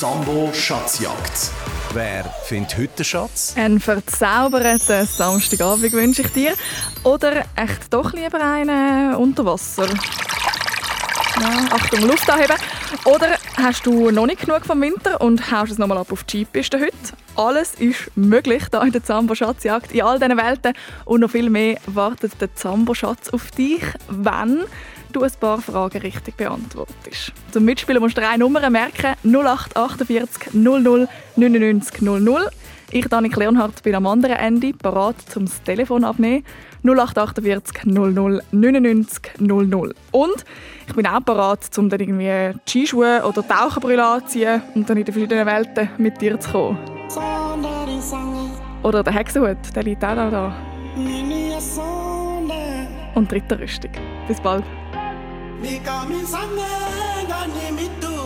Sambo Schatzjagd. Wer findet heute den Schatz? Einen verzauberten Samstagabend wünsche ich dir. Oder echt doch lieber einen unter Wasser? Ja, Achtung, Luft anheben. Oder hast du noch nicht genug vom Winter und haust es nochmal ab auf die Skipiste heute? Alles ist möglich hier in der Zambo-Schatzjagd. In all diesen Welten und noch viel mehr wartet der Zambo-Schatz auf dich, wenn du ein paar Fragen richtig beantwortest. Zum Mitspielen musst du drei Nummern merken: 0848 00 99 00. Ich, Danik Leonhardt, bin am anderen Ende, parat zum Telefon abnehmen. 0848 00 99 00. Und ich bin auch parat, um dann irgendwie Skischuhe oder Taucherbrille anzuziehen und dann in den verschiedenen Welten mit dir zu kommen. Oder der Hexenhut, der liegt auch da. da. Und dritte Rüstung. Bis bald. nikamitsanenga nemidu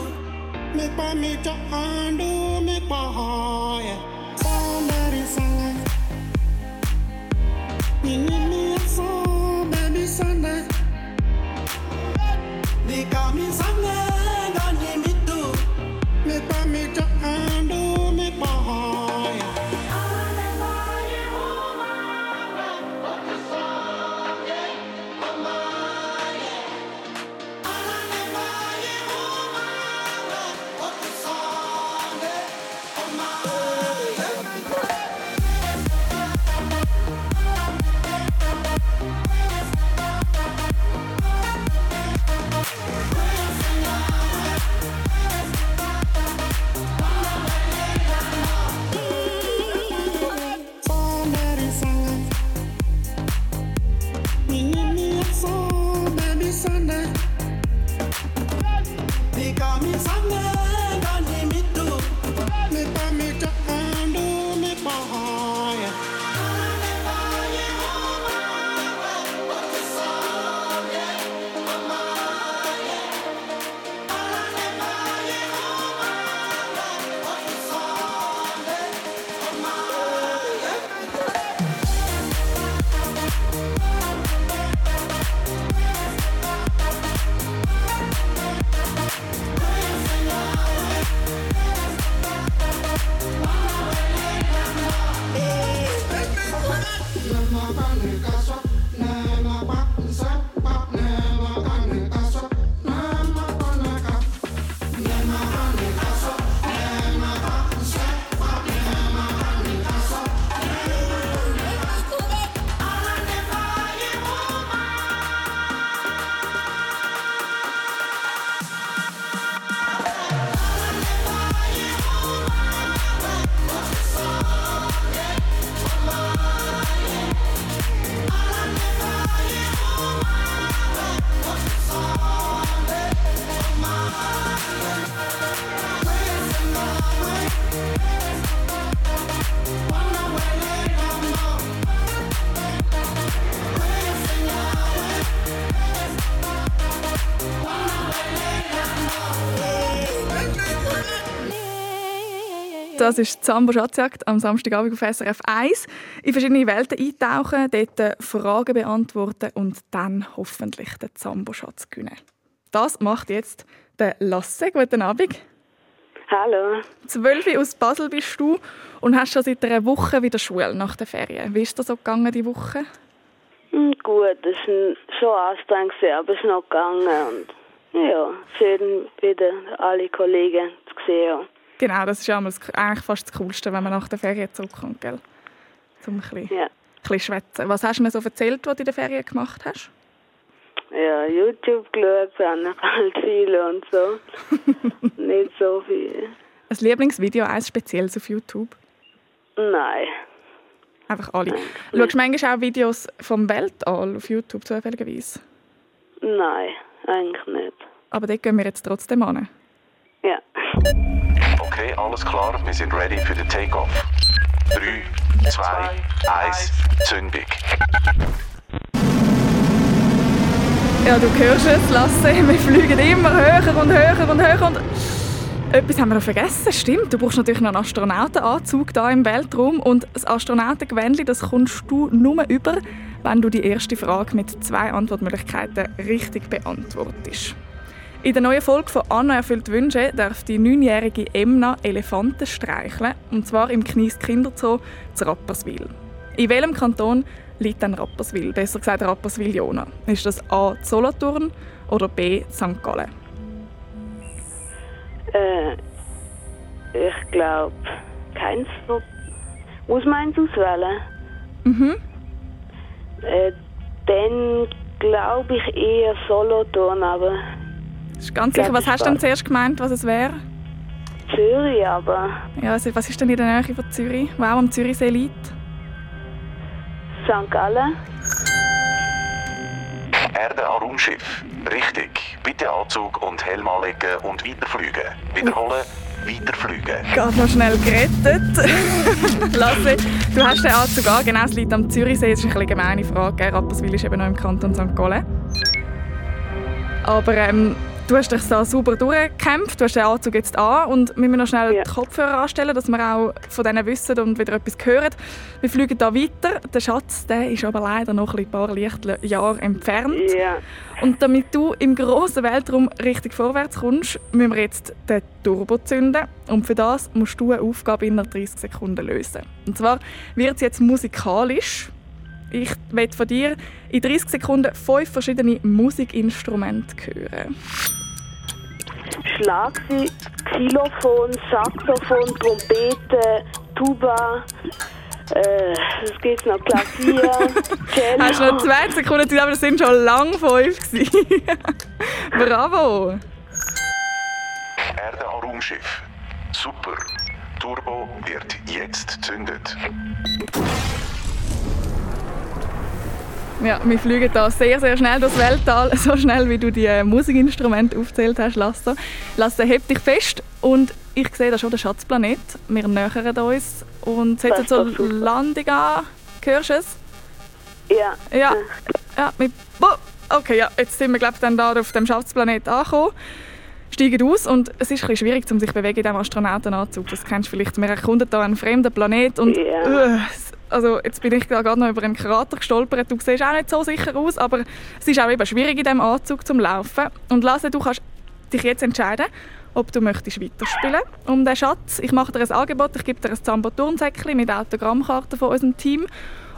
mikwa mito andu mikwa hoya somerisanga ninimiyaso bebisana nikamitsanenga nemidu mikwa mito Das ist Zambo Schatzjagd am Samstagabend auf SRF 1. In verschiedene Welten eintauchen, dort Fragen beantworten und dann hoffentlich den Zambo-Schatz gewinnen. Das macht jetzt der Lasse. Guten Abend. Hallo. Zwölf aus Basel bist du und hast schon seit einer Woche wieder Schule nach der Ferien. Wie ist das so gegangen, die Woche? Hm, gut, es war schon anstrengend, aber es ist noch gegangen. Und ja, schön wieder alle Kollegen zu sehen. Genau, das ist eigentlich fast das Coolste, wenn man nach der Ferien zurückkommt, gell? Zum ein bisschen, ja. bisschen schwätzen. Was hast du mir so erzählt, was du in der Ferien gemacht hast? Ja, YouTube geschaut, halt viel und so. Nicht so viel. Ein Lieblingsvideo, eins spezielles auf YouTube? Nein. Einfach alle. Schaust du manchmal auch Videos vom Weltall auf YouTube zufälligerweise? Nein, eigentlich nicht. Aber dort gehen wir jetzt trotzdem an. Ja. Okay, alles klar, wir sind ready für den Takeoff. 3, 2, 1, Zündung. Ja, du hörst es, Lasse. Wir fliegen immer höher und höher und höher. Und etwas haben wir noch vergessen. Stimmt, du brauchst natürlich noch einen Astronautenanzug hier im Weltraum. Und das Astronautengewändchen, das kommst du nur über, wenn du die erste Frage mit zwei Antwortmöglichkeiten richtig beantwortest. In der neuen Folge von «Anna erfüllt Wünsche» darf die neunjährige Emna Elefanten streicheln, und zwar im Knies Kinderzoo zu Rapperswil. In welchem Kanton liegt dann Rapperswil? Besser gesagt Rapperswil-Jona. Ist das A. Solothurn oder B. St. Gallen? Äh, ich glaube, keins. von- Muss man eins auswählen? Mhm. Äh, dann glaube ich eher Solothurn, aber ist ganz sicher. Was hast du denn zuerst gemeint, was es wäre? Zürich, aber Ja, also was ist denn in der Nähe von Zürich, wo auch am Zürichsee liegt? St. Gallen. Erde an Raumschiff. Richtig. Bitte Anzug und Helm anlegen und weiterfliegen. Wiederholen, weiterfliegen. Gerade noch schnell gerettet. Lasse, du hast den Anzug an. Genau, es liegt am Zürichsee. Das ist eine gemeine Frage. Rapperswil ist eben noch im Kanton St. Gallen. Aber ähm, du hast dich da super durchgekämpft. Du hast den Anzug jetzt an. Und wir müssen noch schnell Ja. die Kopfhörer anstellen, dass wir auch von denen wissen und wieder etwas hören. Wir fliegen da weiter. Der Schatz der ist aber leider noch ein paar Lichtjahre entfernt. Ja. Und damit du im grossen Weltraum richtig vorwärts kommst, müssen wir jetzt den Turbo zünden. Und für das musst du eine Aufgabe in 30 Sekunden lösen. Und zwar wird es jetzt musikalisch. Ich will von dir in 30 Sekunden fünf verschiedene Musikinstrumente hören. Schlagzeug, Xylophon, Saxophon, Trompete, Tuba, äh, was gibt's noch? Klavier, Cello. Hast du noch zwei Sekunden Zeit, aber das sind schon lang fünf. Bravo! Erde Raumschiff. Super. Turbo wird jetzt zündet. Ja, wir fliegen da sehr, sehr schnell durchs Weltall. So schnell, wie du die äh, Musikinstrumente aufgezählt hast, Lasse. Lasse, heb dich fest. Und ich sehe da schon den Schatzplanet. Wir nähern uns und setzen super. Landung an. Hörst du es? Ja. Ja. ja mit okay, ja, jetzt sind wir glaube ich, dann da auf dem Schatzplanet angekommen. Steigen aus und es ist ein schwierig, um sich zu bewegen in diesem Astronautenanzug. Das kennst du vielleicht. Wir erkunden hier einen fremden Planet und Ja. äh, also jetzt bin ich gerade noch über einen Krater gestolpert. Du siehst auch nicht so sicher aus, aber es ist auch eben schwierig in diesem Anzug zum Laufen. Und Lasse, du kannst dich jetzt entscheiden, ob du möchtest weiterspielen um den Schatz. Ich mache dir ein Angebot, ich gebe dir ein Zambo-Turnsäckchen mit Autogrammkarten von unserem Team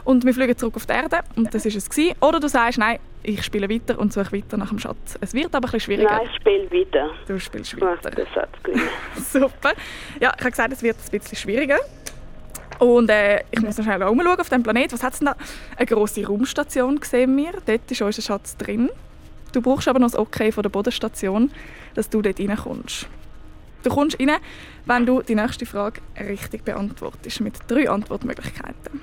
und wir fliegen zurück auf die Erde und das ist es gewesen. Oder du sagst, nein, ich spiele weiter und suche weiter nach dem Schatz. Es wird aber ein bisschen schwieriger. Nein, ich spiele weiter. Du spielst Ich mache weiter. den Satz gleich. Super. Ja, ich habe gesagt, es wird ein bisschen schwieriger. Und äh, ich muss schnell umschauen auf dem Planet. Was hat es denn da? Eine grosse Raumstation sehen wir. Dort ist unser Schatz drin. Du brauchst aber noch das Okay von der Bodenstation, dass du dort reinkommst. Du kommst rein, wenn du die nächste Frage richtig beantwortest, mit drei Antwortmöglichkeiten.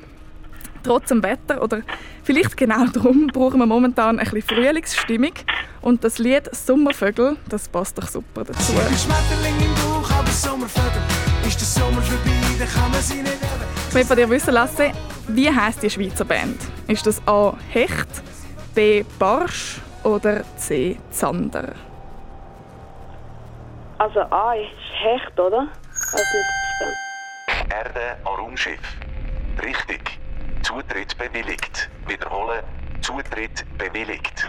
Trotz dem Wetter oder vielleicht genau darum brauchen wir momentan ein bisschen Frühlingsstimmung und das Lied «Sommervögel» das passt doch super dazu. Ein Schmetterling im Bauch, aber Sommervögel. Ist der Sommer vorbei, dann kann man sie nicht haben. Ich will von dir wissen lassen, wie heisst die Schweizer Band? Ist das A. Hecht, B. Barsch oder C. Zander? Also A ist Hecht, oder? Erde an Raumschiff. Richtig. Zutritt bewilligt. Wiederholen. Zutritt bewilligt.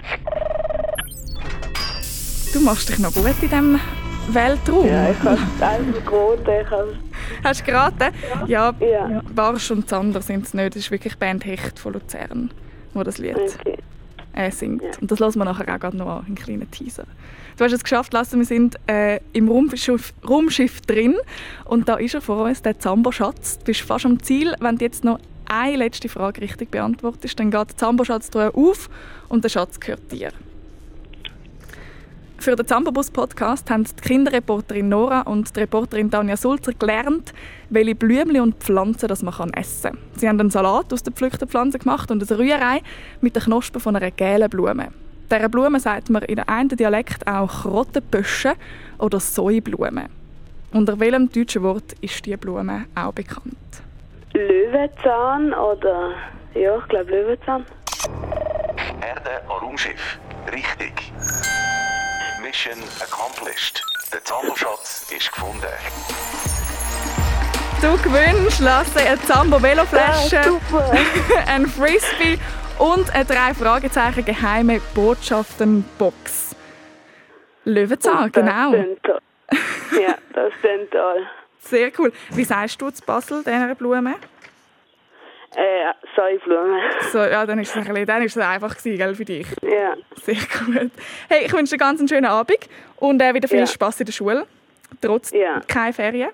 Du machst dich noch gut in diesem Weltraum. Ja, ich habe es einfach geraten. Ich habe Hast du geraten? Ja, Ja. Barsch und Zander sind es nicht. Das ist wirklich Band Hecht von Luzern, wo das Lied okay. äh, singt. Ja. Und das lassen wir nachher auch gerade noch an, einen kleinen Teaser. Du hast es geschafft, Lasse, wir sind äh, im Raumschiff, Raumschiff drin und da ist er vor uns, der Zambo-Schatz. Du bist fast am Ziel. Wenn du jetzt noch eine letzte Frage richtig beantwortest, dann geht der Zambo-Schatz auf und der Schatz gehört dir. Für den Zambobus-Podcast haben die Kinderreporterin Nora und die Reporterin Tanja Sulzer gelernt, welche Blümchen und Pflanzen das man kann essen kann. Sie haben einen Salat aus den gepflückten Pflanzen gemacht und eine Rührei mit den Knospen von einer gelben Blume. Dieser Blume sagt man in einem Dialekt auch Krottenbüsche oder Säublume. Unter welchem deutschen Wort ist diese Blume auch bekannt? Löwenzahn oder. Ja, ich glaube Löwenzahn. Erde Raumschiff. Richtig. Mission accomplished. Der Zamboschatz ist gefunden. Du gewinnst, Lasse, eine Zambo-Veloflasche. Ja, ein Frisbee und eine drei Fragezeichen geheime Botschaften-Box. Löwenzahn, das genau. ja, das klingt toll. Sehr cool. Wie sagst du zu Basel, dieser Blume? Äh, Säublumen. So, ja, dann ist es, ein bisschen, dann ist es einfach gewesen, gell, für dich. Ja. Sehr gut. Hey, ich wünsche dir ganz einen schönen Abend und äh, wieder viel Ja. Spaß in der Schule. Trotz Ja. keine Ferien.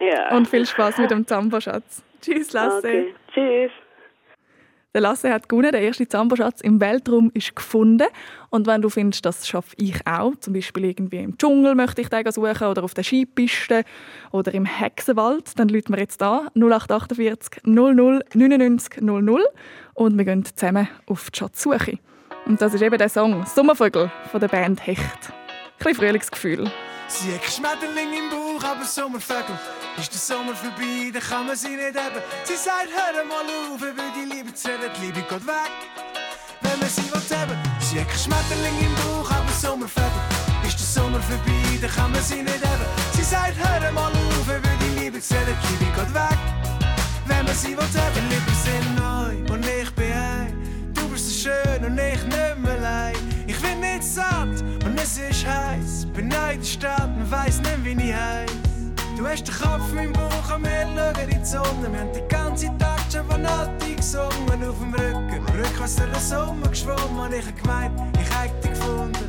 Ja. Und viel Spaß mit dem Zambo-Schatz. Tschüss, Lasse. Okay. Tschüss. Der Lasse hat gewonnen. Der erste Zambo-Schatz im Weltraum ist gefunden. Und wenn du findest, das schaffe ich auch, zum Beispiel irgendwie im Dschungel möchte ich den suchen oder auf der Skipiste oder im Hexenwald, dann läuten wir jetzt da 0848 00 99 00 und wir gehen zusammen auf die Schatzsuche. Und das ist eben der Song «Sommervögel» von der Band Hecht. Ein bisschen Frühlingsgefühl. Sie hat Schmetterling im Bauch, aber Sommervögel. Ist der Sommer vorbei, dann kann man sie nicht haben. Sie sagt, hör mal auf, über die Liebe zu die Liebe geht weg. Wenn man sie will haben. Sie hat Schmetterling im Bauch, aber Sommervögel. Ist der Sommer vorbei, dann kann man sie nicht haben. Sie sagt, hör mal auf, über die Liebe zu die Liebe geht weg. Wenn man sie will haben. Die Lippen sind neu und ich bin ein. Du bist so schön und ich nicht mehr allein. Nicht satt und es ist heiß. In der Stadt und weiss nicht, wie ich heiß. Du hast den Kopf im Bauch und wir schauen in die Sonne. Wir haben die ganze Tag schon von Nati gesungen auf dem Rücken. Rückwärts durch den Sommer geschwommen und ich hab gemeint, ich hätte dich gefunden.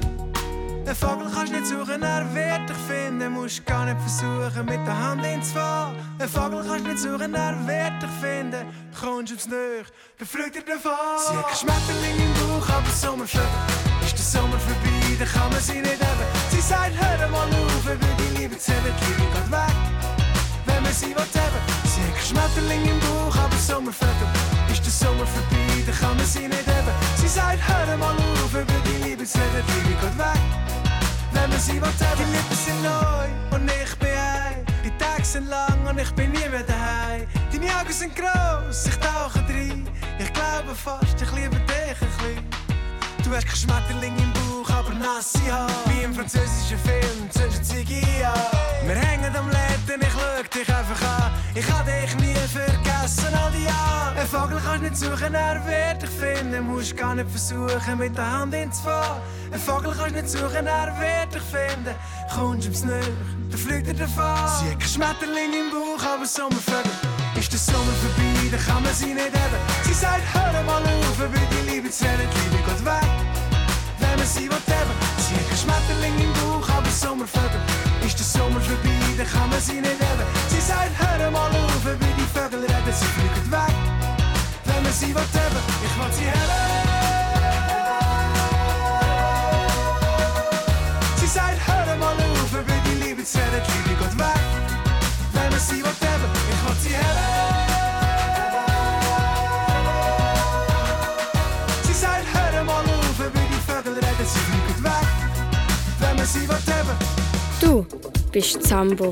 Ein Vogel kannst nicht suchen, er wird dich finden. Musst gar nicht versuchen, mit der Hand ins Fahr. Ein Vogel kannst nicht suchen, er wird dich finden. Kommst aufs Nöch, dann fliegt er davon. Sie hat Schmetterling im Bauch, aber Sommervögel. Der Sommer vorbei, dann kann man sie nicht haben. Sie sagt, hör mal auf, über die Liebe zu reden, die Liebe geht weg. Wenn man sie will haben. Sie hat Schmetterling im Bauch, aber Sommervögel. Ist der Sommer vorbei, dann kann man sie nicht haben. Sie sagt, hör mal auf, über die Liebe zu reden, die Liebe geht weg wenn man sie will haben. Die Lippen sind neu und ich bin ein. Die Tage sind lang und ich bin nie mehr daheim. Deine Augen sind gross, ich tauche rein. Ich glaube fast, ich liebe dich ein bisschen. Du hast kein Schmetterling im Bauch, aber nasse Haare. Wie im französischen Film, zündest Ziggy. Wir hängen am Läden, ich schau dich einfach an. Ich kann dich nie vergessen, all die Jahre. Ein Vogel kannst nicht suchen, er wird dich finden. Musst gar nicht versuchen, mit der Hand ins Fahren. Ein Vogel kannst nicht suchen, er wird dich finden. Kommst ums Nöch, dann fliegt er davon. Sie hat kein Schmetterling im Bauch, aber Sommervögel. Ist der Sommer vorbei, dann kann man sie nicht haben. Sie sagt, hör mal auf, über die Liebe zu reden, die Liebe geht weg. Wenn man sie will haben. Sie hat kein Schmetterling im Bauch, aber Sommervögel. Ist der Sommer vorbei, dann kann man sie nicht haben. Sie sagt, hör mal auf, über die Vögel reden, sie fliegen weg. Wenn man sie will haben, ich will sie haben. Sie sagt, hör mal auf, über die Liebe die Liebe geht weg. Wenn man sie will haben, ich will sie haben. Du bist Zambo.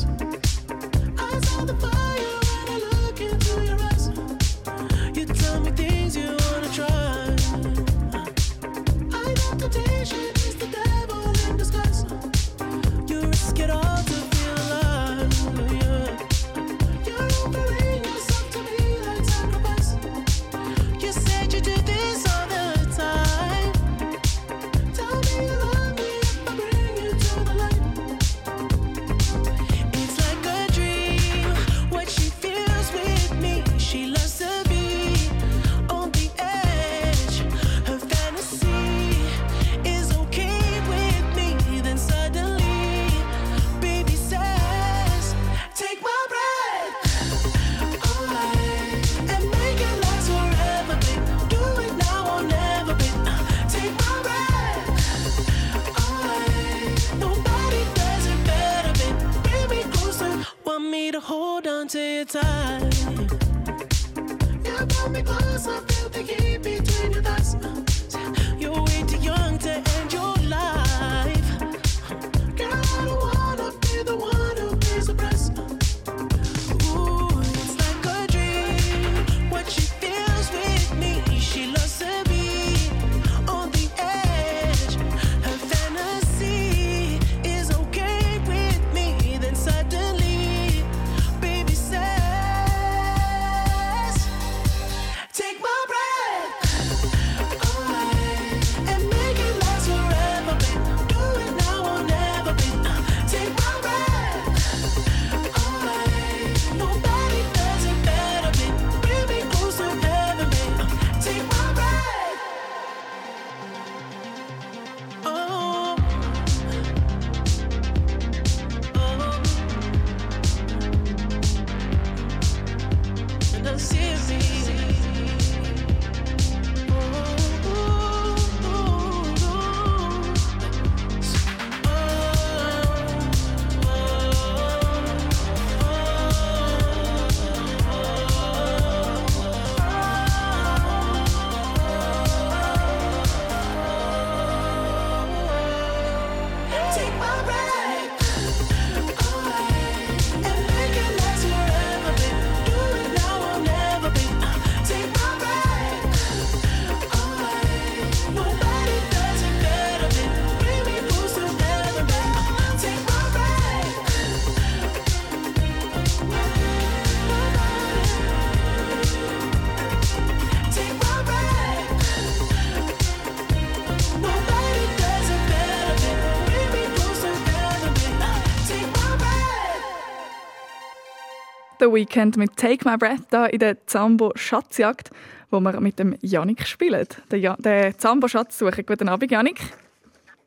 The Weekend mit Take My Breath da in der Zambo Schatzjagd, wo wir mit dem Janik spielen. Der, ja der Zambo Schatzsuche. Guten Abend, Janik.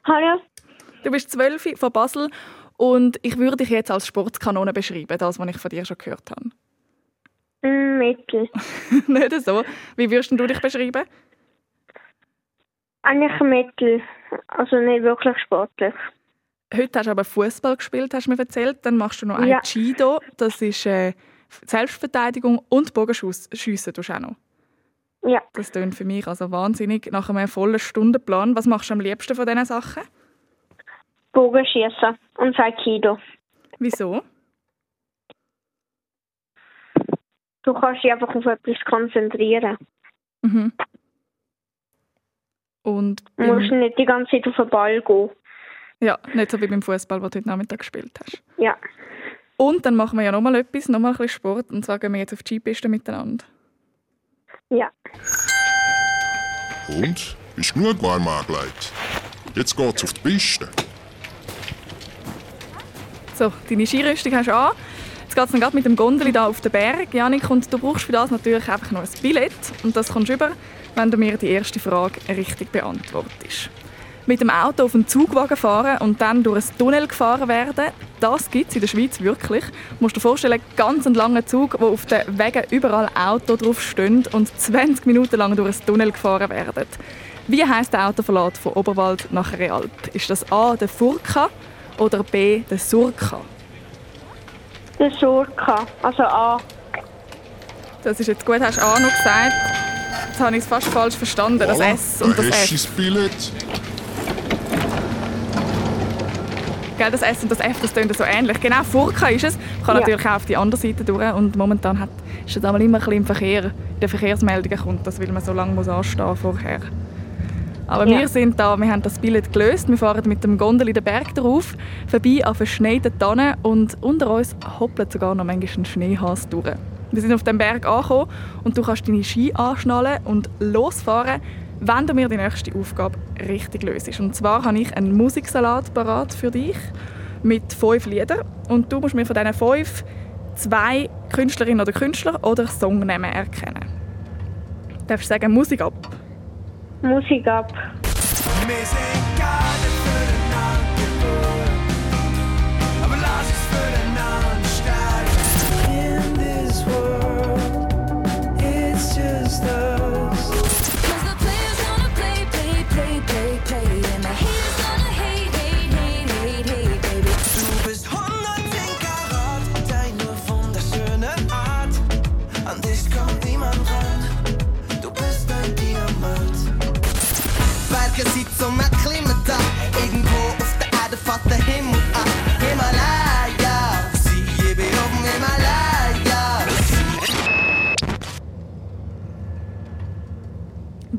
Hallo. Du bist 12 von Basel und ich würde dich jetzt als Sportskanone beschreiben, das, was ich von dir schon gehört habe. Mm, Mittel. Nicht so. Wie würdest du dich beschreiben? Eigentlich Mittel. Also nicht wirklich sportlich. Heute hast du aber Fußball gespielt, hast du mir erzählt. Dann machst du noch Ja. Aikido. Das ist äh, Selbstverteidigung und Bogenschiessen tust du auch noch. Ja. Das klingt für mich also wahnsinnig nach einem vollen Stundenplan. Was machst du am liebsten von diesen Sachen? Bogenschießen und Aikido. Wieso? Du kannst dich einfach auf etwas konzentrieren. Mhm. Und Du musst nicht die ganze Zeit auf den Ball gehen. ja, nicht so wie beim Fußball, wo du heute Nachmittag gespielt hast. Ja. Und dann machen wir ja nochmal etwas, nochmal ein bisschen Sport. Und zwar gehen wir jetzt auf die Skipiste miteinander. Ja. Und? Bist genug warm angelegt? Jetzt geht's auf die Piste. So, deine Skirüstung hast du an. Jetzt geht es dann gerade mit dem Gondeli da auf den Berg, Janik. Und du brauchst für das natürlich einfach noch ein Billett. Und das kommst du über, wenn du mir die erste Frage richtig beantwortest. Mit dem Auto auf den Zugwagen fahren und dann durch ein Tunnel gefahren werden, das gibt es in der Schweiz wirklich. Du musst dir vorstellen, ganz einen langen Zug, wo auf den Wegen überall Auto drauf stehen und 20 Minuten lang durch ein Tunnel gefahren werden. Wie heißt der Autoverlad von Oberwald nach Realp? Ist das A der Furka oder B der Surka? Der Surka. Also A. Das ist jetzt gut, hast du A noch gesagt. Jetzt habe ich es fast falsch verstanden, das S und da das F. Gell, das S und das F, das tönt so ähnlich. Genau, Furka ist es. Kann Ja. natürlich auch auf die andere Seite durch. Und momentan hat, ist das einmal immer ein bisschen im Verkehr. In den Verkehrsmeldungen kommt das, weil man so lange muss anstehen vorher. Aber Ja. wir sind da, wir haben das Billett gelöst. Wir fahren mit dem Gondel in den Berg drauf, vorbei an verschneiten Tannen und unter uns hoppelt sogar noch manchmal ein Schneehas durch. Wir sind auf dem Berg angekommen und du kannst deine Ski anschnallen und losfahren, wenn du mir die nächste Aufgabe richtig löst. Und zwar habe ich einen Musiksalat parat für dich mit fünf Liedern und du musst mir von diesen fünf zwei Künstlerinnen oder Künstler oder Songnamen erkennen. Du darfst sagen Musik ab. Musik ab. Wir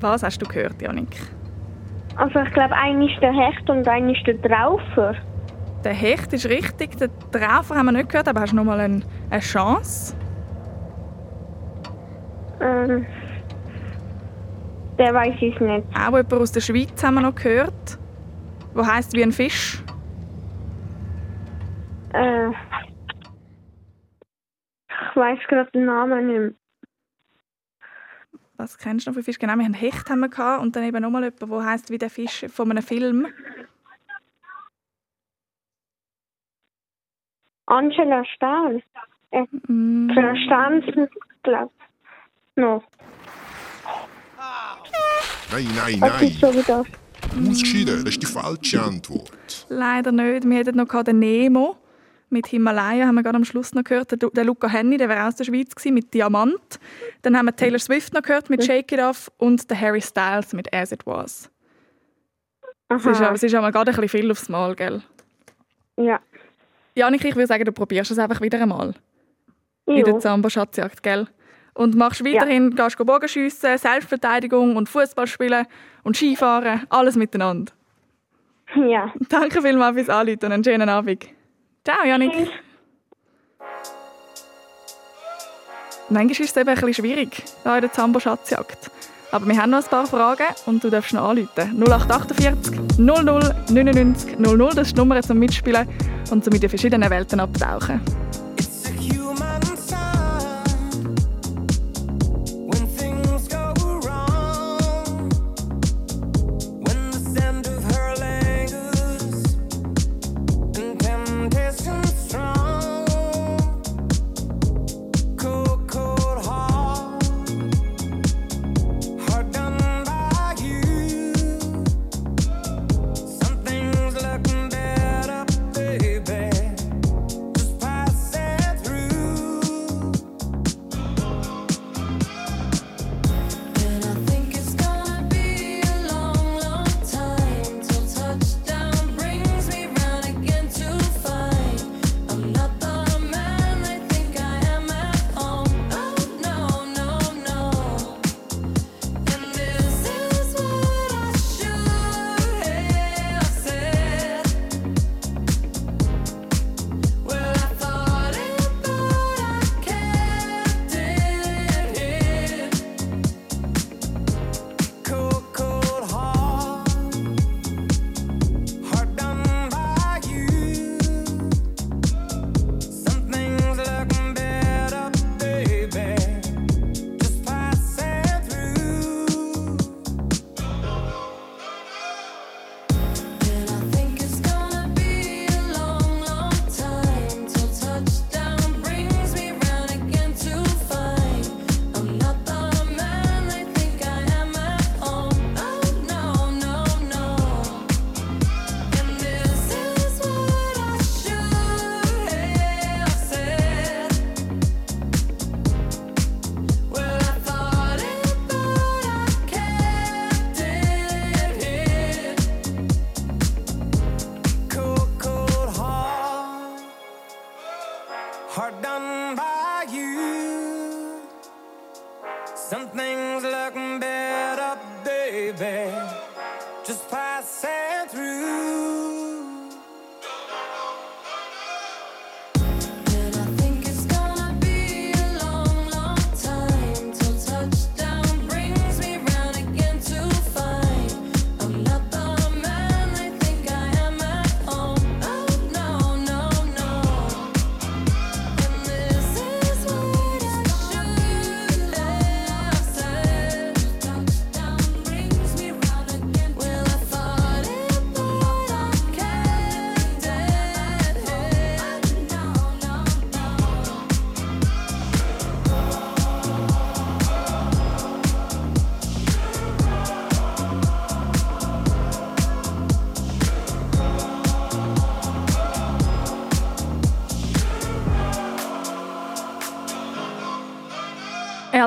Was hast du gehört, Janik? Also ich glaube, einer ist der Hecht und einer ist der Traufer. Der Hecht ist richtig, den Traufer haben wir nicht gehört, aber hast du noch mal eine, eine Chance? Ähm, der weiß ich nicht. Auch jemand aus der Schweiz haben wir noch gehört. Wo heißt wie ein Fisch? Äh, ich weiß gerade den Namen nicht mehr. Was kennst du noch für Fisch? Genau, wir haben Hecht haben wir gehabt und dann eben noch mal jemand, wo heißt wie der Fisch von einem Film. Angela Stahl. Äh, Mm, Verstanden, glaube ich. No. Nein, nein, ist nein. so wie das? Ausgeschieden, das ist die falsche Antwort. leider nicht. Wir hätten noch den Nemo mit Himalaya, haben wir gerade am Schluss noch gehört. Der, der Luca Henny, der wäre aus der Schweiz gewesen, mit Diamant. Dann haben wir Taylor Swift noch gehört mit Shake It Off und der Harry Styles mit As It Was. Es ist, Aha. es ist aber gerade ein bisschen viel aufs Mal, gell? Ja. Janik, ich würde sagen, du probierst es einfach wieder einmal. in der Jo. Zambo-Schatzjagd, gell? Und machst weiterhin, gehst go Bogenschiessen, Selbstverteidigung und Fußball spielen und Skifahren, alles miteinander. Ja. Danke vielmals fürs Anrufen und einen schönen Abend. Ciao, Janik. Manchmal ist es eben ein bisschen schwierig, hier in der Zambo-Schatzjagd. Aber wir haben noch ein paar Fragen und du darfst noch anrufen. 0848 00 99 00, das ist die Nummer zum Mitspielen und zum in die verschiedenen Welten abtauchen. Hard done by you. Some things look better, baby,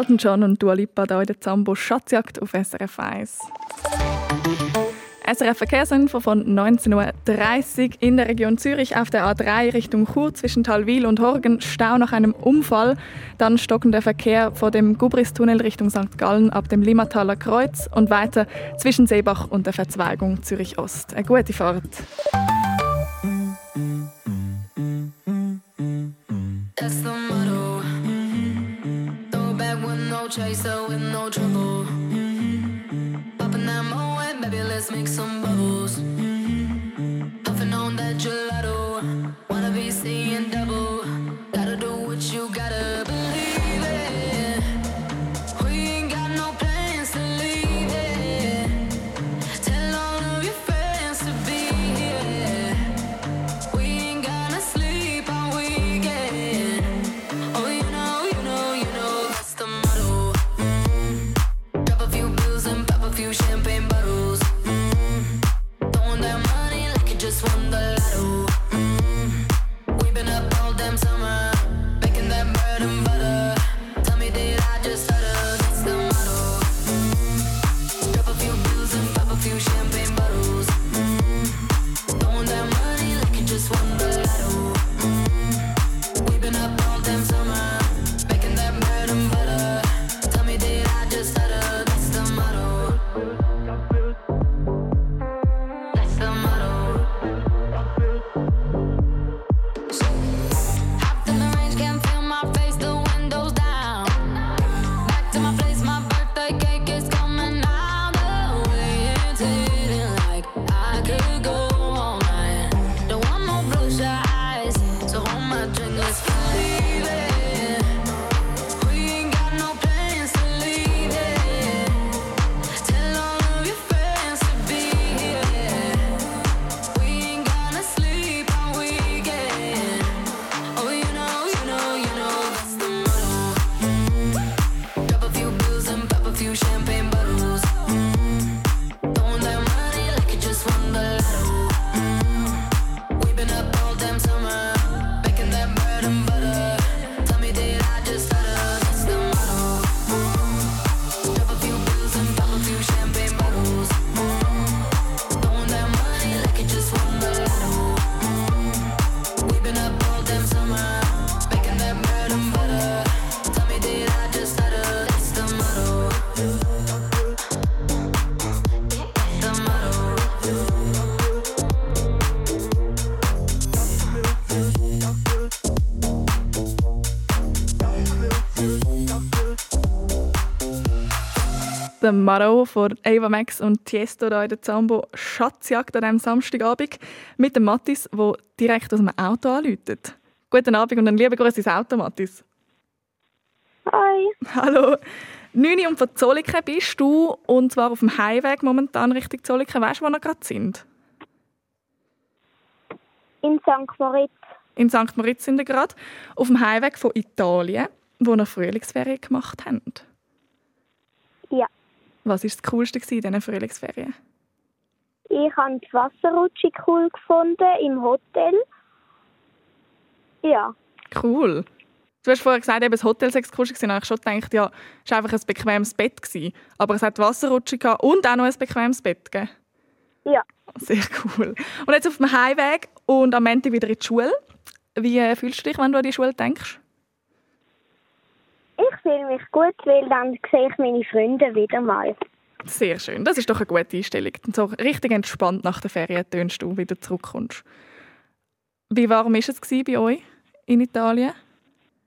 Elton John und Dua Lipa da in der Zambo Schatzjagd auf SRF 1. SRF Verkehrsinfo von 19.30 Uhr in der Region Zürich auf der A3 Richtung Chur zwischen Talwil und Horgen Stau nach einem Unfall. Dann stockender Verkehr vor dem Gubristunnel Richtung St. Gallen ab dem Limmataler Kreuz und weiter zwischen Seebach und der Verzweigung Zürich Ost. Eine gute Fahrt. That's the chaser, with no trouble. Popping that moe, baby, let's make some bubbles. Puffing Der Maro von Ava Max und Tiesto da in der Zambo Schatzjagd an diesem Samstagabend mit dem Mattis, der direkt aus dem Auto anläutet. Guten Abend und einen lieben Gruß ins Auto, Mattis. Hi. Hallo. 9 Uhr und von Zolliken bist du und zwar auf dem Heimweg momentan Richtung Zolliken. Weißt du, wo wir gerade sind? In St. Moritz. In St. Moritz sind wir gerade. Auf dem Heimweg von Italien, wo wir Frühlingsferien gemacht haben. Ja. Was war das Coolste in diesen Frühlingsferien? Ich habe die Wasserrutsche cool gefunden im Hotel. Ja. Cool. Du hast vorher gesagt, eben das Hotel sei Coolste gewesen. Ich schon gedacht, ja, es war einfach ein bequemes Bett. Gewesen. Aber es hat Wasserrutsche gehabt und auch noch ein bequemes Bett. Gell? Ja. Sehr cool. Und jetzt auf dem Heimweg und am Ende wieder in die Schule. Wie äh, fühlst du dich, wenn du an die Schule denkst? Ich fühle mich gut, weil dann sehe ich meine Freunde wieder mal. Sehr schön. Das ist doch eine gute Einstellung. So richtig entspannt nach der Ferien tönst du wieder zurückkommst. Wie warm war es gewesen bei euch in Italien?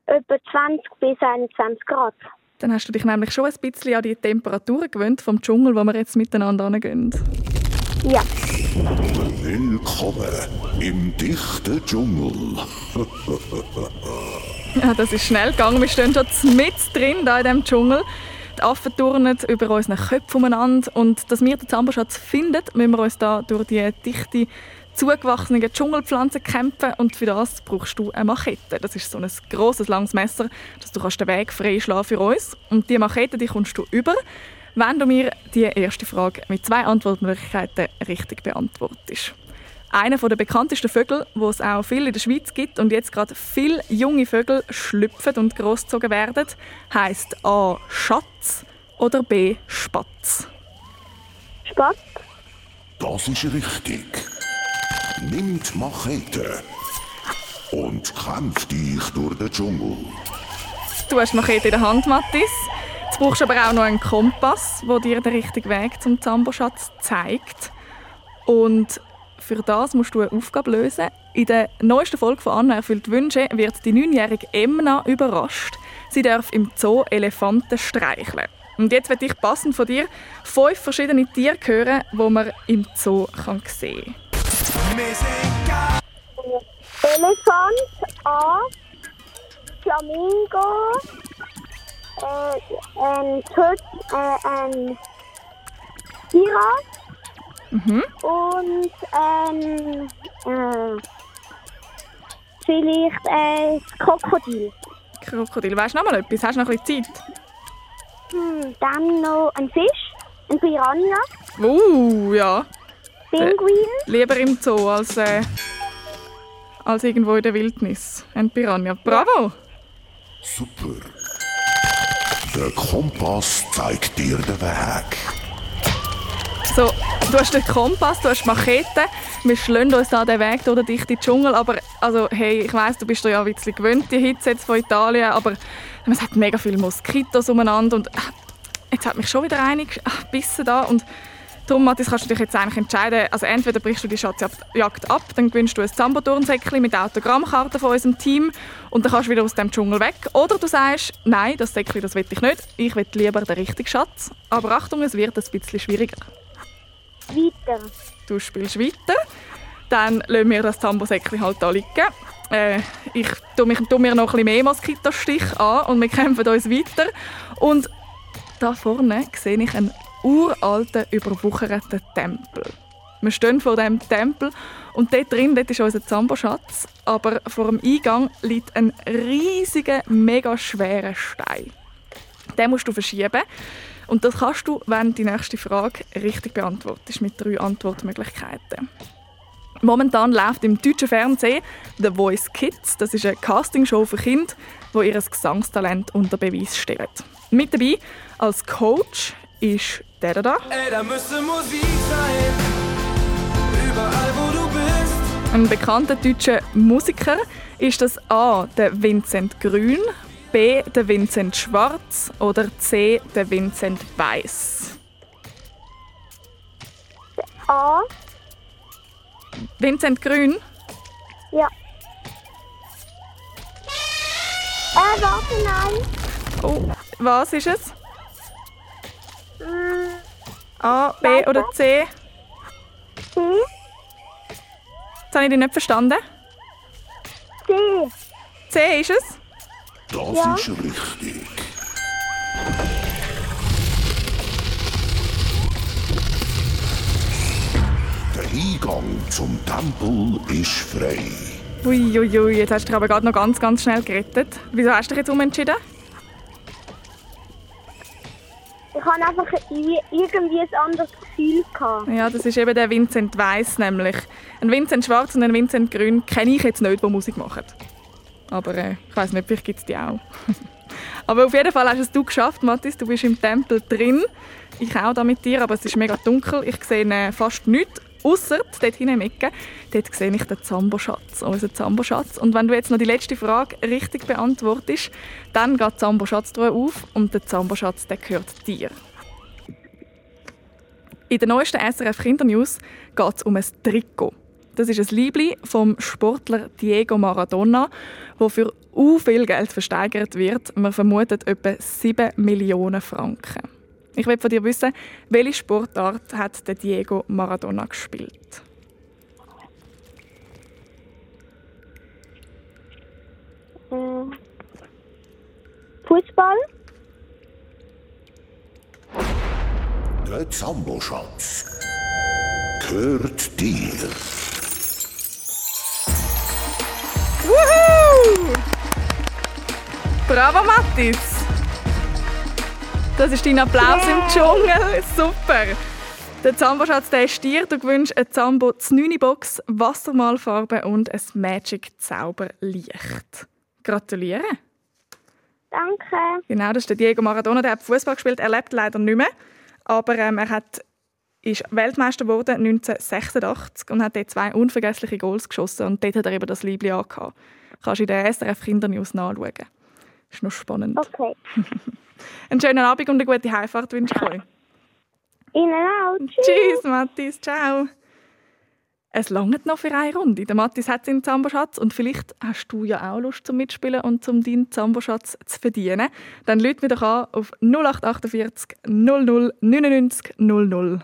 Etwa 20 bis 21 Grad. Dann hast du dich nämlich schon ein bisschen an die Temperaturen gewöhnt vom Dschungel, wo wir jetzt miteinander hingehen. Ja. Willkommen im dichten Dschungel. Ja, das ist schnell gegangen. Wir stehen schon mit drin da in diesem Dschungel. Die Affen turnen über unseren Köpfen umeinander. Und dass wir den Zamboschatz finden, müssen wir uns da durch die dichte, zugewachsenen Dschungelpflanzen kämpfen. Und für das brauchst du eine Machete. Das ist so ein grosses, langes Messer, dass du den Weg freischlagen für uns. Und die Machete die kommst du über, wenn du mir die erste Frage mit zwei Antwortmöglichkeiten richtig beantwortest. Einer der bekanntesten Vögel, wo es auch viel in der Schweiz gibt und jetzt gerade viele junge Vögel schlüpfen und großgezogen werden, heißt A. Schatz oder B. Spatz. Spatz. Das ist richtig. Nimm die Machete und kämpf dich durch den Dschungel. Du hast Machete in der Hand, Mattis. Jetzt brauchst du aber auch noch einen Kompass, der dir den richtigen Weg zum Zamboschatz zeigt. Und für das musst du eine Aufgabe lösen. In der neuesten Folge von Anna erfüllt Wünsche wird die neunjährige Emna überrascht. Sie darf im Zoo Elefanten streicheln. Und jetzt werde ich passend von dir fünf verschiedene Tiere hören, die man im Zoo kann sehen kann. Elefant, A. Flamingo, äh, ein Tod, äh, ein Giraffe Mhm. und ähm, äh, vielleicht ein Krokodil. Krokodil. Weißt du noch mal etwas? Hast du noch ein bisschen Zeit? Hm, dann noch ein Fisch, ein Piranha, Uh, ja. Pinguin, Lieber im Zoo als, äh, als irgendwo in der Wildnis. Ein Piranha. Bravo! Super. Der Kompass zeigt dir den Weg. So, du hast den Kompass, du hast Machete. Wir schlagen uns da den Weg durch den dichten Dschungel. Aber also, hey, ich weiss, du bist ja ein bisschen gewöhnt, die Hitze jetzt von Italien. Aber es hat mega viele Moskitos umeinander. Und äh, jetzt hat mich schon wieder eine ach, gebissen da. Und darum, Mathis, kannst du dich jetzt eigentlich entscheiden. Also entweder brichst du die Schatzjagd ab, dann gewinnst du ein Zambo-Turnsäckchen mit Autogrammkarten von unserem Team und dann kannst du wieder aus dem Dschungel weg. Oder du sagst, nein, das Säckchen, das will ich nicht. Ich will lieber den richtigen Schatz. Aber Achtung, es wird ein bisschen schwieriger. Weiter. Du spielst weiter. Dann lassen wir das Zambosäckchen halt da liegen. Äh, ich tue, mich, tue mir noch ein bisschen mehr Moskitostich an und wir kämpfen uns weiter. Und da vorne sehe ich einen uralten, überwucherten Tempel. Wir stehen vor dem Tempel und dort drin dort ist unser Zamboschatz. Aber vor dem Eingang liegt ein riesiger, mega schwerer Stein. Den musst du verschieben. Und das kannst du, wenn du die nächste Frage richtig beantwortest, mit drei Antwortmöglichkeiten. Momentan läuft im deutschen Fernsehen «The Voice Kids». Das ist eine Castingshow für Kinder, die ihr Gesangstalent unter Beweis stellen. Mit dabei als Coach ist der da. Ey, da müsste Musik sein. Überall, wo du bist. Ein bekannter deutscher Musiker ist das A. der Vincent Grün, B. der Vincent Schwarz oder C. der Vincent Weiß. A. Vincent Grün? Ja. Äh, warte, nein. Oh, was ist es? Hm, A, B oder C? C. Jetzt habe ich dich nicht verstanden. C. C ist es? Das Ja. ist richtig. Der Eingang zum Tempel ist frei. Uiuiui, ui, jetzt hast du dich aber gerade noch ganz, ganz schnell gerettet. Wieso hast du dich jetzt umentschieden? Ich hatte einfach irgendwie ein anderes Gefühl. Gehabt. Ja, das ist eben der Vincent Weiss nämlich. Ein Vincent Schwarz und ein Vincent Grün kenne ich jetzt nicht, die Musik machen. Aber äh, ich weiß nicht, vielleicht gibt es die auch. aber auf jeden Fall hast es du geschafft, Mathis. Du bist im Tempel drin. Ich auch da mit dir, aber es ist mega dunkel. Ich sehe äh, fast nichts. Ausser dort hinten im Ecke, dort sehe ich den Zambo-Schatz, unseren Zambo-Schatz. Und wenn du jetzt noch die letzte Frage richtig beantwortest, dann geht die Zambo-Schatz-Truhe auf und der Zambo-Schatz der gehört dir. In der neuesten SRF Kindernews geht es um ein Trikot. Das ist ein Liebling vom Sportler Diego Maradona, wo für u viel Geld versteigert wird. Man vermutet etwa 7 Millionen Franken. Ich will von dir wissen, welche Sportart hat der Diego Maradona gespielt? Hm. Fußball? Der Zambo-Schatz gehört dir. Bravo, Mattis! Das ist dein Applaus im Dschungel. Super! Der Zambo-Schatz ist dir. Du gewünschst eine Zambo 9 Box, Wassermalfarbe und ein Magic Zauberlicht. Gratuliere! Danke. Genau, das ist der Diego Maradona. Der hat Fußball gespielt. Er lebt leider nicht mehr. Aber ähm, er hat, ist Weltmeister geworden 1986 und hat dort zwei unvergessliche Goals geschossen. Und dort hat er eben das Liebling angehabt. Kannst du in der SRF Kindernews nachschauen. Ist noch spannend. Okay. Einen schönen Abend und eine gute Heimfahrt wünsche ich euch. Ihnen auch. Tschüss. Tschüss, Mathis. Ciao. Es langt noch für eine Runde. Der Mathis hat seinen Zamboschatz und vielleicht hast du ja auch Lust zum Mitspielen und zum deinen Zamboschatz zu verdienen. Dann lüt mir doch an auf 0848 00 99 00.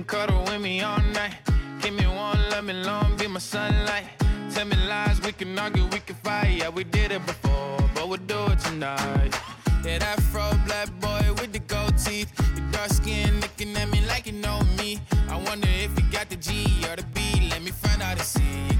can cuddle with me all night. Give me one, let me long, be my sunlight. Tell me lies, we can argue, we can fight. Yeah, we did it before, but we'll do it tonight. Yeah, that fro black boy with the gold teeth. Your dark skin looking at me like you know me. I wonder if you got the G or the B. Let me find out and see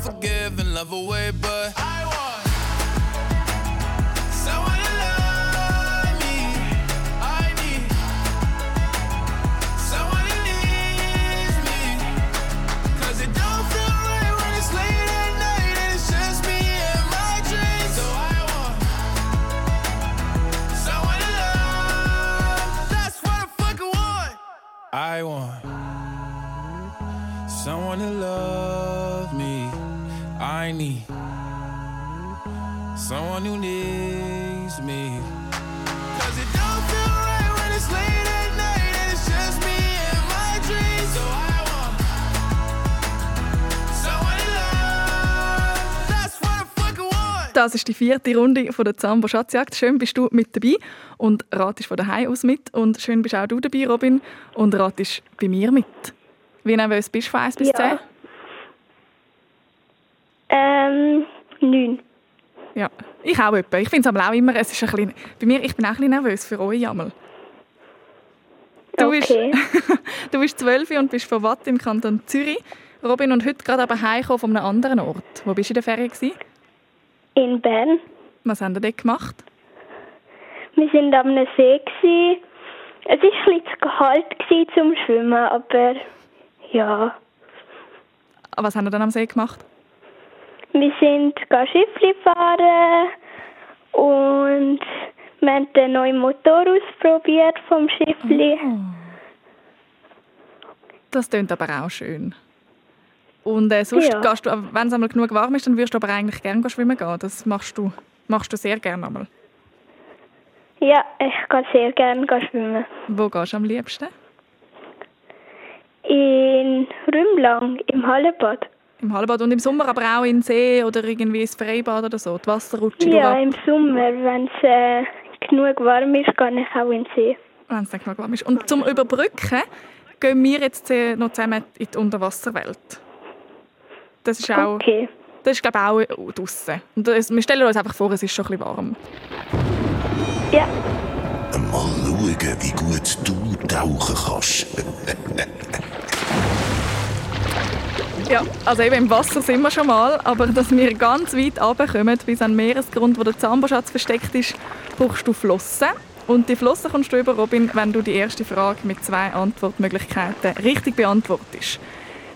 forgive and love away, but I Das ist die vierte Runde von der Zambo Schatzjagd. Schön bist du mit dabei und ratest von daheim aus mit. Und schön bist auch du dabei, Robin, und ratest bei mir mit. Wie nervös bist du von 1 bis Ja. 10? Ähm, neun. Ja, ich auch etwa. Ich finde es aber auch immer, es ist ein bisschen, bei mir, ich bin auch ein bisschen nervös für euch einmal. Du, Okay. bist, du bist 12 und bist von Watt im Kanton Zürich. Robin, und heute gerade aber heimgekommen von einem anderen Ort. Wo bist du in der Ferien? Gewesen? In Bern. Was haben ihr dort gemacht? Wir sind am See. Gewesen. Es war ein bisschen zu kalt zum Schwimmen, aber ja. Was haben ihr dann am See gemacht? Wir sind Schiffli fahren und wir haben den neuen Motor ausprobiert vom Schiffli. Das klingt aber auch schön. Und äh, sonst Ja. gehst du, wenn es einmal genug warm ist, dann würdest du aber eigentlich gerne schwimmen gehen. Das machst du, machst du sehr gerne einmal. Ja, ich kann sehr gerne schwimmen. Wo gehst du am liebsten? In Rümlang, im Hallebad. Im Hallenbad und im Sommer aber auch in den See oder irgendwie ins Freibad oder so. Die Wasserrutsche Ja, im Sommer, wenn es äh, genug warm ist, gehe ich auch in den See. Wenn es genug warm ist. Und zum Überbrücken gehen wir jetzt äh, noch zusammen in die Unterwasserwelt. Das ist auch, Okay. das ist glaube ich auch draussen. Und das, wir stellen uns einfach vor, es ist schon ein bisschen warm. Ja. Mal schauen, wie gut du tauchen kannst. Ja, also eben im Wasser sind wir schon mal, aber dass wir ganz weit runterkommen, bis an den Meeresgrund, wo der Zamboschatz versteckt ist, brauchst du Flossen. Und die Flossen kommst du über, Robin, wenn du die erste Frage mit zwei Antwortmöglichkeiten richtig beantwortest.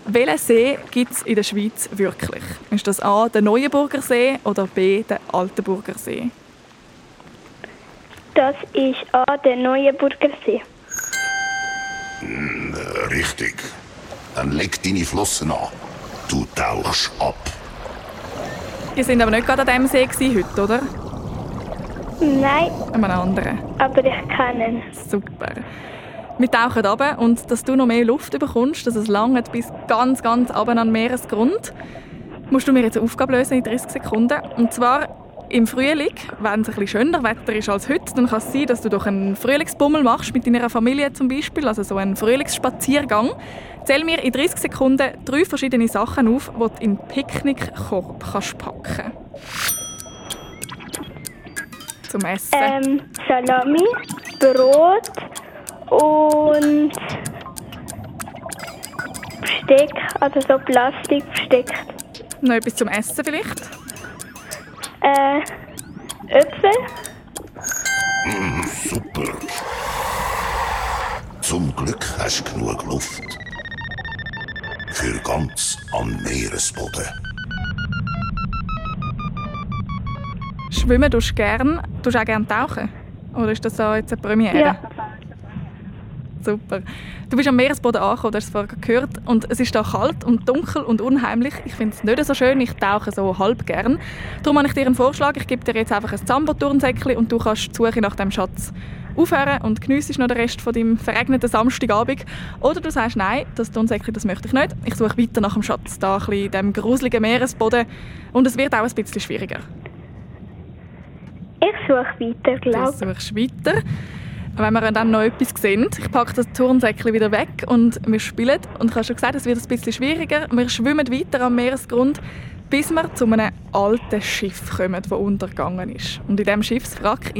Welchen See gibt es in der Schweiz wirklich? Ist das A, der Neuenburger See oder B, der Altenburger See? Das ist an der Neuenburger See. Hm, richtig. Dann leg deine Flossen an. Du tauchst ab. Ihr sind aber nicht gerade an diesem See gewesen heute, oder? Nein, An einem anderen. aber ich kenne ihn. Super. Wir tauchen runter und dass du noch mehr Luft bekommst, dass es lange bis ganz, ganz runter an den Meeresgrund, musst du mir jetzt eine Aufgabe lösen in 30 Sekunden. Und zwar im Frühling, wenn es ein bisschen schöner Wetter ist als heute, dann kann es sein, dass du doch einen Frühlingsbummel machst mit deiner Familie zum Beispiel, also so einen Frühlingsspaziergang. Zähl mir in 30 Sekunden drei verschiedene Sachen auf, die du in den Picknickkorb kannst packen Zum Essen. Ähm, Salami, Brot und Besteck, also so Plastikbesteck. Noch etwas zum Essen vielleicht? Äh, Äpfel, Mm, super. Zum Glück hast du genug Luft. Für ganz am Meeresboden. Schwimmen tust du gern, tust du auch gerne tauchen? Oder ist das so jetzt eine Premiere? Ja. Super. Du bist am Meeresboden angekommen, du hast es vorher gehört. Und es ist da kalt und dunkel und unheimlich. Ich finde es nicht so schön, ich tauche so halb gern. Darum habe ich dir einen Vorschlag. Ich gebe dir jetzt einfach ein Zambo-Turnsäckchen und du kannst die Suche nach dem Schatz aufhören und geniessest noch den Rest von deinem verregneten Samstagabend. Oder du sagst, nein, das Turnsäckchen das möchte ich nicht. Ich suche weiter nach dem Schatz, da ein bisschen in diesem gruseligen Meeresboden. Und es wird auch ein bisschen schwieriger. ich suche weiter, Du glaube suchst weiter. Wenn wir dann noch etwas sehen, ich packe das Turnsäckchen wieder weg und wir spielen. Und ich habe schon gesagt, es wird ein bisschen schwieriger. Wir schwimmen weiter am Meeresgrund, bis wir zu einem alten Schiff kommen, das untergegangen ist. Und in diesem Schiffswrack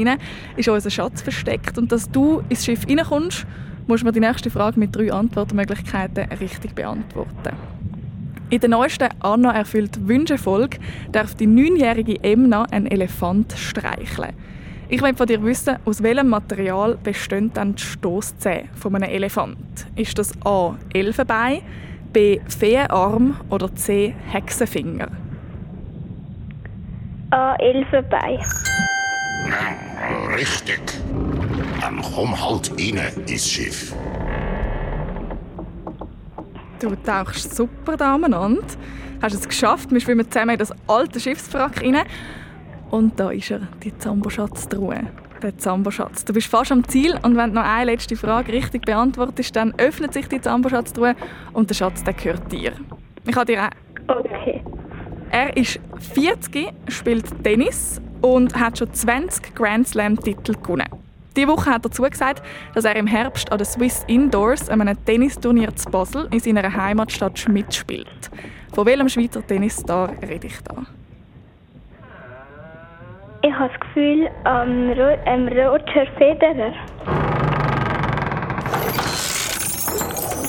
ist unser Schatz versteckt. Und dass du ins Schiff reinkommst, musst mir die nächste Frage mit drei Antwortmöglichkeiten richtig beantworten. In der neuesten Anna erfüllt Wünsche-Folge darf die neunjährige Emna einen Elefant streicheln. Ich will von dir wissen, aus welchem Material bestehen dann die Stosszähne von einem Elefant? Ist das A. Elfenbein, B. Feenarm oder C. Hexenfinger? A. Elfenbein. Richtig. Dann komm halt rein ins Schiff. Du tauchst super da umeinander. Hast es geschafft. Wir schwimmen zusammen in das alte Schiffswrack rein. Und da ist er, die Zambo-Schatztruhe. Der Zambo-Schatz. Du bist fast am Ziel und wenn du noch eine letzte Frage richtig beantwortest, dann öffnet sich die Zambo-Schatztruhe und der Schatz der gehört dir. Ich habe dir auch Okay. er ist 40, spielt Tennis und hat schon 20 Grand Slam-Titel gewonnen. Diese Woche hat er zugesagt, dass er im Herbst an der Swiss Indoors an einem Tennisturnier zu Basel in seiner Heimatstadt Schmidt spielt. Von welchem Schweizer Tennisstar rede ich da? Ich habe das Gefühl, ähm, Ro ähm, Roger Federer.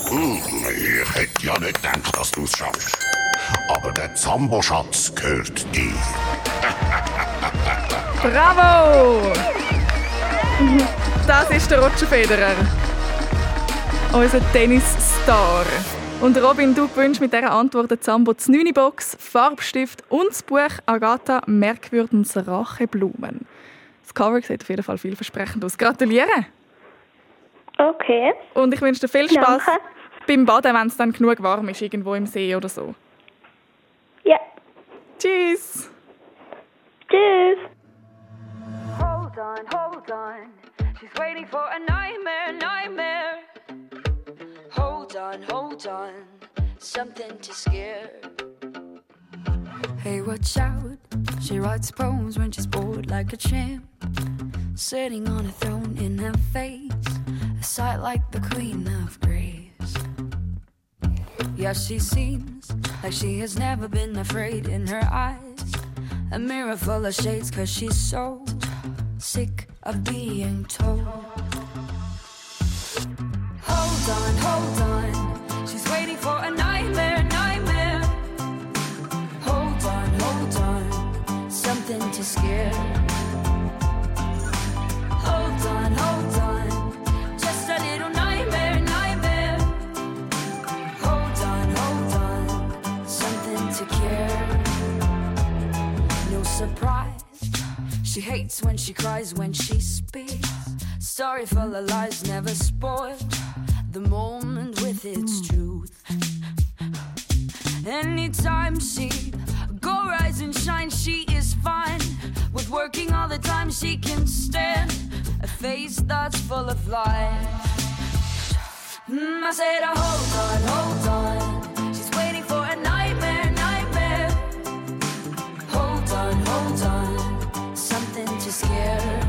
Hm, ich hätte ja nicht gedacht, dass du es schaffst. Aber der Zambo-Schatz gehört dir. Bravo! Das ist der Roger Federer. Unser Tennisstar. Und Robin, du gewünscht mit dieser Antwort der Zambo die 9 Box, Farbstift und das Buch Agatha Merkwürdens Racheblumen. Das Cover sieht auf jeden Fall vielversprechend aus. Gratuliere! Okay. Und ich wünsche dir viel Spaß beim Baden, wenn es dann genug warm ist, irgendwo im See oder so. Ja. Tschüss! Tschüss! Hold on, hold on. She's waiting for a nightmare, nightmare. On, hold on. Something to scare. Hey, watch out. She writes poems when she's bored like a champ. Sitting on a throne in her face. A sight like the queen of grace. Yeah, she seems like she has never been afraid in her eyes. A mirror full of shades, cause she's so sick of being told. Hold on, hold on. For a nightmare, nightmare. Hold on, hold on. Something to scare. Hold on, hold on. Just a little nightmare, nightmare. Hold on, hold on. Something to care. No surprise. She hates when she cries, when she speaks. Sorry for the lies, never spoiled. The moment with its truth. Anytime she go rise and shine, she is fine. With working all the time, she can stand a face that's full of life. Mm, I said, oh, hold on, hold on. She's waiting for a nightmare, nightmare. Hold on, hold on, something to scare.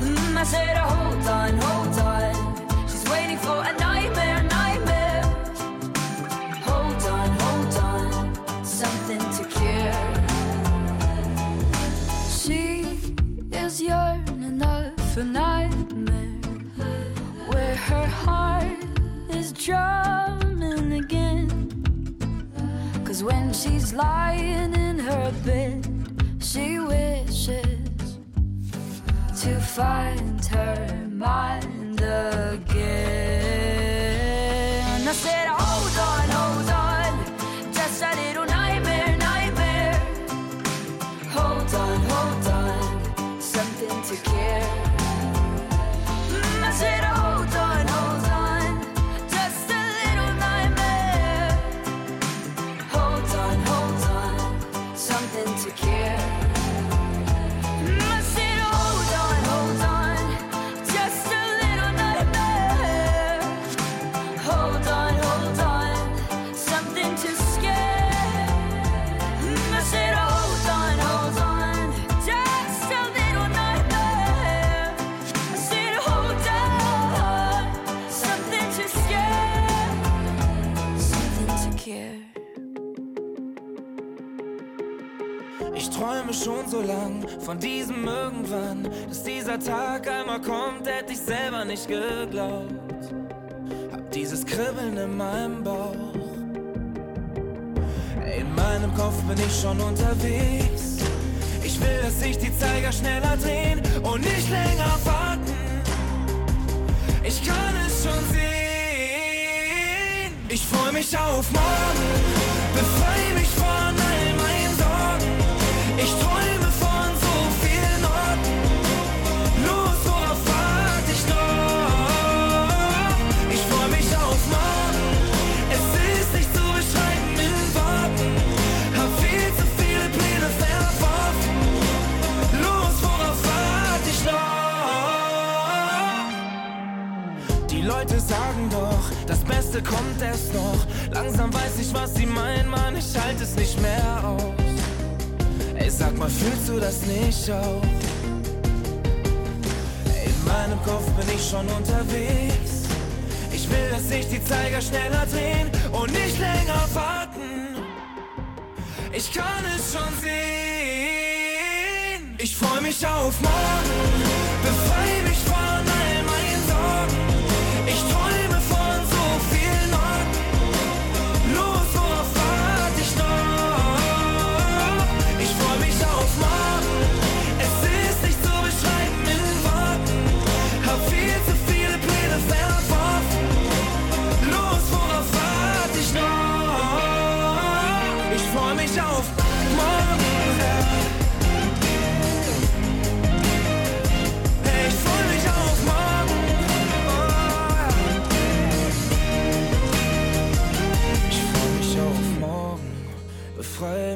Mm, I said, oh, hold on, hold on. She's waiting for a nightmare. of a nightmare where her heart is drumming again. Cause when she's lying in her bed, she wishes to find her mind again. I said, lang von diesem irgendwann, dass dieser Tag einmal kommt, hätte ich selber nicht geglaubt. Hab dieses Kribbeln in meinem Bauch. In meinem Kopf bin ich schon unterwegs. Ich will, dass sich die Zeiger schneller drehen und nicht länger warten. Ich kann es schon sehen. Ich freu mich auf morgen, befrei mich von all meinen Sorgen. Ich träume was sie meinen, Mann, ich halte es nicht mehr aus. Ey, sag mal, fühlst du das nicht auch? In meinem Kopf bin ich schon unterwegs. Ich will, dass sich die Zeiger schneller drehen und nicht länger warten. Ich kann es schon sehen. Ich freu mich auf morgen, befrei mich von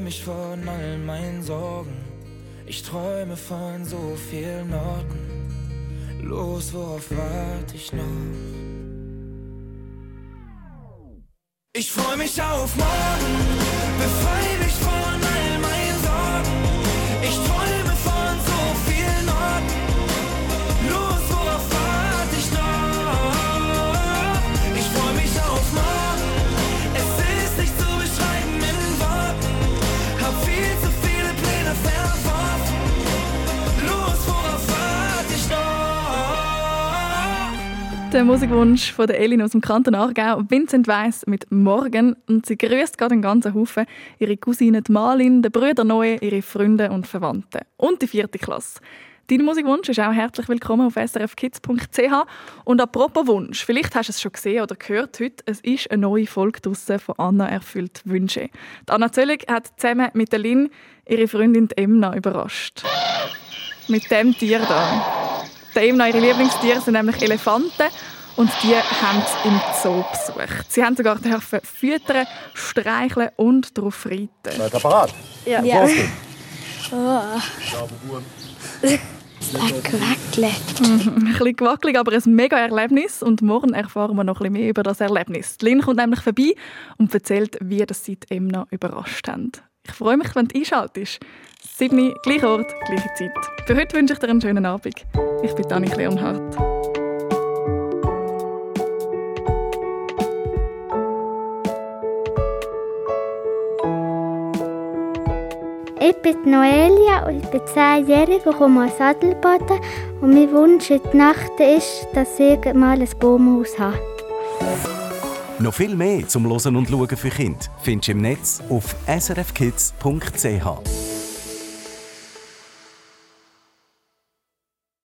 mich von all meinen Sorgen. Ich träume von so vielen Orten. Los, worauf warte ich noch? Ich freu mich auf morgen, befrei Der Musikwunsch von der Elin aus dem Kanton Aargau, Vincent Weiss mit Morgen. Und sie grüßt gerade den ganzen Haufen. Ihre Cousine die Malin, den Brüder Noe, ihre Freunde und Verwandten. Und die vierte Klasse. Dein Musikwunsch ist auch herzlich willkommen auf srfkids.ch. Und apropos Wunsch, vielleicht hast du es schon gesehen oder gehört heute, es ist eine neue Folge draussen von Anna erfüllt Wünsche. Die Anna Zöllig hat zusammen mit der Lin ihre Freundin Emna überrascht. Mit dem Tier da. Emna, ihre Lieblingstiere sind nämlich Elefanten und die haben sie im Zoo besucht. Sie haben sogar dürfen füttern, streicheln und darauf reiten. Seid ihr parat? Ja. Ja. Losgeht. Ein Quäckle. Mhm, ein bisschen gewackelig, aber ein mega Erlebnis. Und morgen erfahren wir noch ein bisschen mehr über das Erlebnis. Die Lin kommt nämlich vorbei und erzählt, wie das sie die Emna überrascht haben. Ich freue mich, wenn du einschaltest. 7. gleich Ort, gleiche Zeit. Für heute wünsche ich dir einen schönen Abend. Ich bin Annik Leonhardt. Ich bin Noelia und ich bin 10-jährig und komme aus Adelboden. Und mein Wunsch in der Nacht ist, dass ich mal ein Baumhaus habe. Noch viel mehr zum Hören und Schauen für Kinder findest du im Netz auf srfkids.ch.